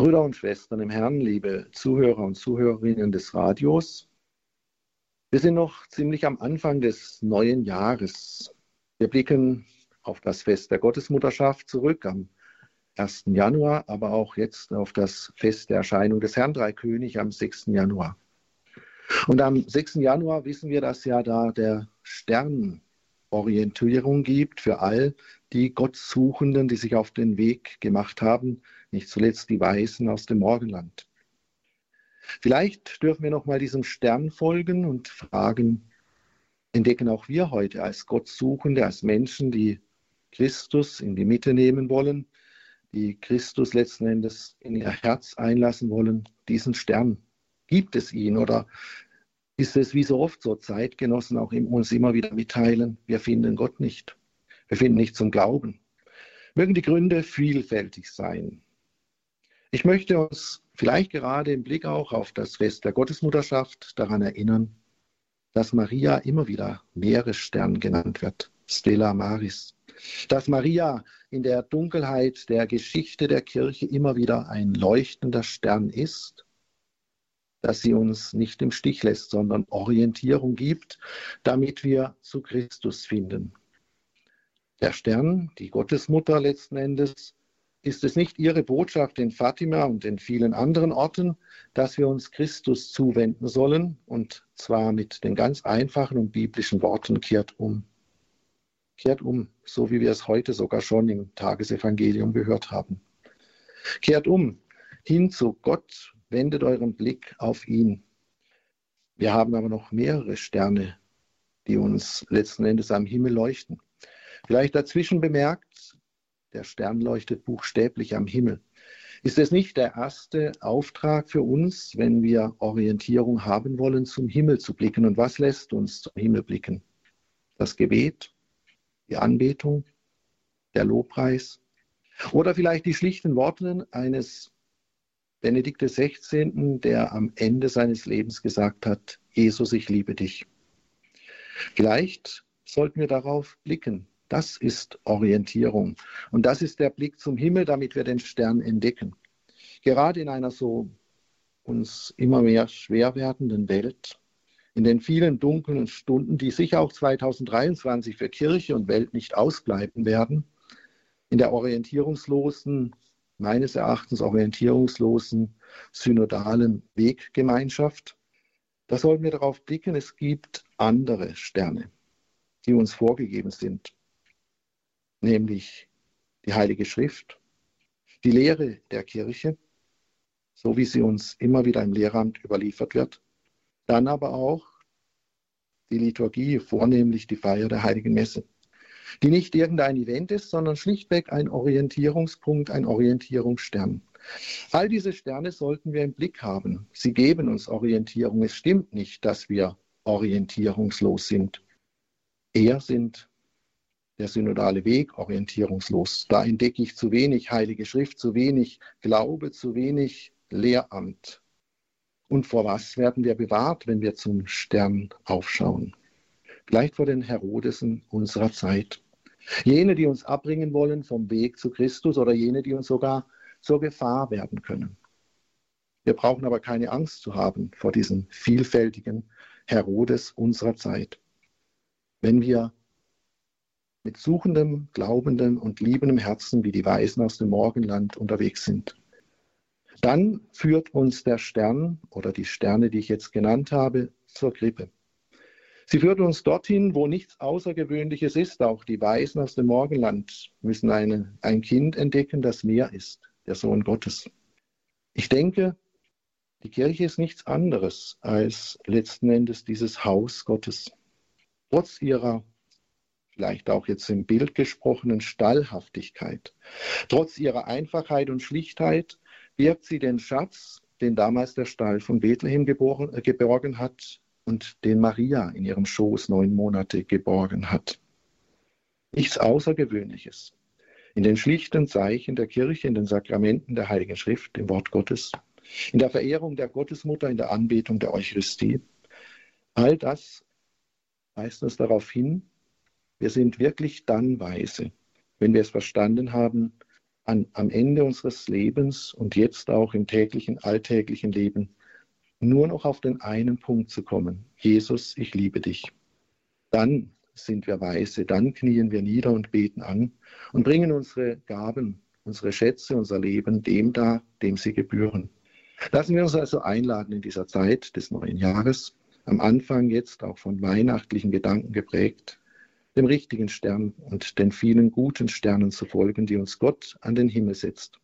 Brüder und Schwestern im Herrn, liebe Zuhörer und Zuhörerinnen des Radios, wir sind noch ziemlich am Anfang des neuen Jahres. Wir blicken auf das Fest der Gottesmutterschaft zurück am 1. Januar, aber auch jetzt auf das Fest der Erscheinung des Herrn Dreikönig am 6. Januar. Und am 6. Januar wissen wir, dass ja da der Stern Orientierung gibt für all die Gottsuchenden, die sich auf den Weg gemacht haben, nicht zuletzt die Weisen aus dem Morgenland. Vielleicht dürfen wir noch mal diesem Stern folgen und fragen, entdecken auch wir heute als Gottsuchende, als Menschen, die Christus in die Mitte nehmen wollen, die Christus letzten Endes in ihr Herz einlassen wollen, diesen Stern. Gibt es ihn oder ist es wie so oft so Zeitgenossen auch uns immer wieder mitteilen, wir finden Gott nicht. Wir finden nicht zum Glauben. Mögen die Gründe vielfältig sein. Ich möchte uns vielleicht gerade im Blick auch auf das Fest der Gottesmutterschaft daran erinnern, dass Maria immer wieder Meeresstern genannt wird, Stella Maris. Dass Maria in der Dunkelheit der Geschichte der Kirche immer wieder ein leuchtender Stern ist, dass sie uns nicht im Stich lässt, sondern Orientierung gibt, damit wir zu Christus finden. Der Stern, die Gottesmutter letzten Endes, ist es nicht Ihre Botschaft in Fatima und in vielen anderen Orten, dass wir uns Christus zuwenden sollen, und zwar mit den ganz einfachen und biblischen Worten kehrt um. Kehrt um, so wie wir es heute sogar schon im Tagesevangelium gehört haben. Kehrt um, hin zu Gott, wendet euren Blick auf ihn. Wir haben aber noch mehrere Sterne, die uns letzten Endes am Himmel leuchten. Vielleicht dazwischen bemerkt, der Stern leuchtet buchstäblich am Himmel. Ist es nicht der erste Auftrag für uns, wenn wir Orientierung haben wollen, zum Himmel zu blicken? Und was lässt uns zum Himmel blicken? Das Gebet, die Anbetung, der Lobpreis oder vielleicht die schlichten Worte eines Benedikt XVI., der am Ende seines Lebens gesagt hat, Jesus, ich liebe dich. Vielleicht sollten wir darauf blicken, das ist Orientierung. Und das ist der Blick zum Himmel, damit wir den Stern entdecken. Gerade in einer so uns immer mehr schwer werdenden Welt, in den vielen dunklen Stunden, die sicher auch 2023 für Kirche und Welt nicht ausbleiben werden, in der orientierungslosen, meines Erachtens orientierungslosen, synodalen Weggemeinschaft, da sollten wir darauf blicken, es gibt andere Sterne, die uns vorgegeben sind nämlich die Heilige Schrift, die Lehre der Kirche, so wie sie uns immer wieder im Lehramt überliefert wird, dann aber auch die Liturgie, vornehmlich die Feier der Heiligen Messe, die nicht irgendein Event ist, sondern schlichtweg ein Orientierungspunkt, ein Orientierungsstern. All diese Sterne sollten wir im Blick haben. Sie geben uns Orientierung. Es stimmt nicht, dass wir orientierungslos sind. Eher sind der synodale Weg orientierungslos. Da entdecke ich zu wenig Heilige Schrift, zu wenig Glaube, zu wenig Lehramt. Und vor was werden wir bewahrt, wenn wir zum Stern aufschauen? Vielleicht vor den Herodesen unserer Zeit. Jene, die uns abbringen wollen vom Weg zu Christus oder jene, die uns sogar zur Gefahr werden können. Wir brauchen aber keine Angst zu haben vor diesen vielfältigen Herodes unserer Zeit. Wenn wir mit suchendem, glaubendem und liebendem Herzen wie die Weisen aus dem Morgenland unterwegs sind. Dann führt uns der Stern oder die Sterne, die ich jetzt genannt habe, zur Krippe. Sie führt uns dorthin, wo nichts Außergewöhnliches ist. Auch die Weisen aus dem Morgenland müssen eine, ein Kind entdecken, das mehr ist, der Sohn Gottes. Ich denke, die Kirche ist nichts anderes als letzten Endes dieses Haus Gottes. Trotz ihrer vielleicht auch jetzt im Bild gesprochenen Stallhaftigkeit. Trotz ihrer Einfachheit und Schlichtheit birgt sie den Schatz, den damals der Stall von Bethlehem geboren, äh, geborgen hat und den Maria in ihrem Schoß neun Monate geborgen hat. Nichts Außergewöhnliches. In den schlichten Zeichen der Kirche, in den Sakramenten der Heiligen Schrift, im Wort Gottes, in der Verehrung der Gottesmutter, in der Anbetung der Eucharistie. All das weist uns darauf hin, wir sind wirklich dann weise, wenn wir es verstanden haben, an, am Ende unseres Lebens und jetzt auch im täglichen, alltäglichen Leben nur noch auf den einen Punkt zu kommen. Jesus, ich liebe dich. Dann sind wir weise, dann knien wir nieder und beten an und bringen unsere Gaben, unsere Schätze, unser Leben dem dar, dem sie gebühren. Lassen wir uns also einladen in dieser Zeit des neuen Jahres, am Anfang jetzt auch von weihnachtlichen Gedanken geprägt, dem richtigen Stern und den vielen guten Sternen zu folgen, die uns Gott an den Himmel setzt.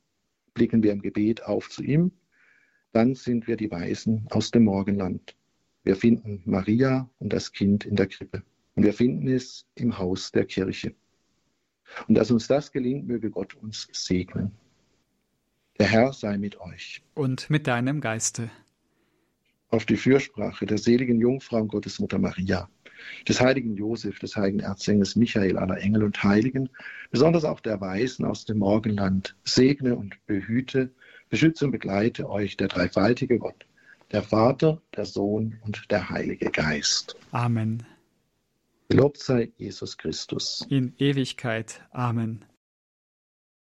Blicken wir im Gebet auf zu ihm, dann sind wir die Weisen aus dem Morgenland. Wir finden Maria und das Kind in der Krippe. Und wir finden es im Haus der Kirche. Und dass uns das gelingt, möge Gott uns segnen. Der Herr sei mit euch. Und mit deinem Geiste. Auf die Fürsprache der seligen Jungfrau und Gottesmutter Maria, des heiligen Josef, des heiligen Erzengels Michael, aller Engel und Heiligen, besonders auch der Weisen aus dem Morgenland, segne und behüte, beschütze und begleite euch der dreifaltige Gott, der Vater, der Sohn und der Heilige Geist. Amen. Gelobt sei Jesus Christus. In Ewigkeit. Amen.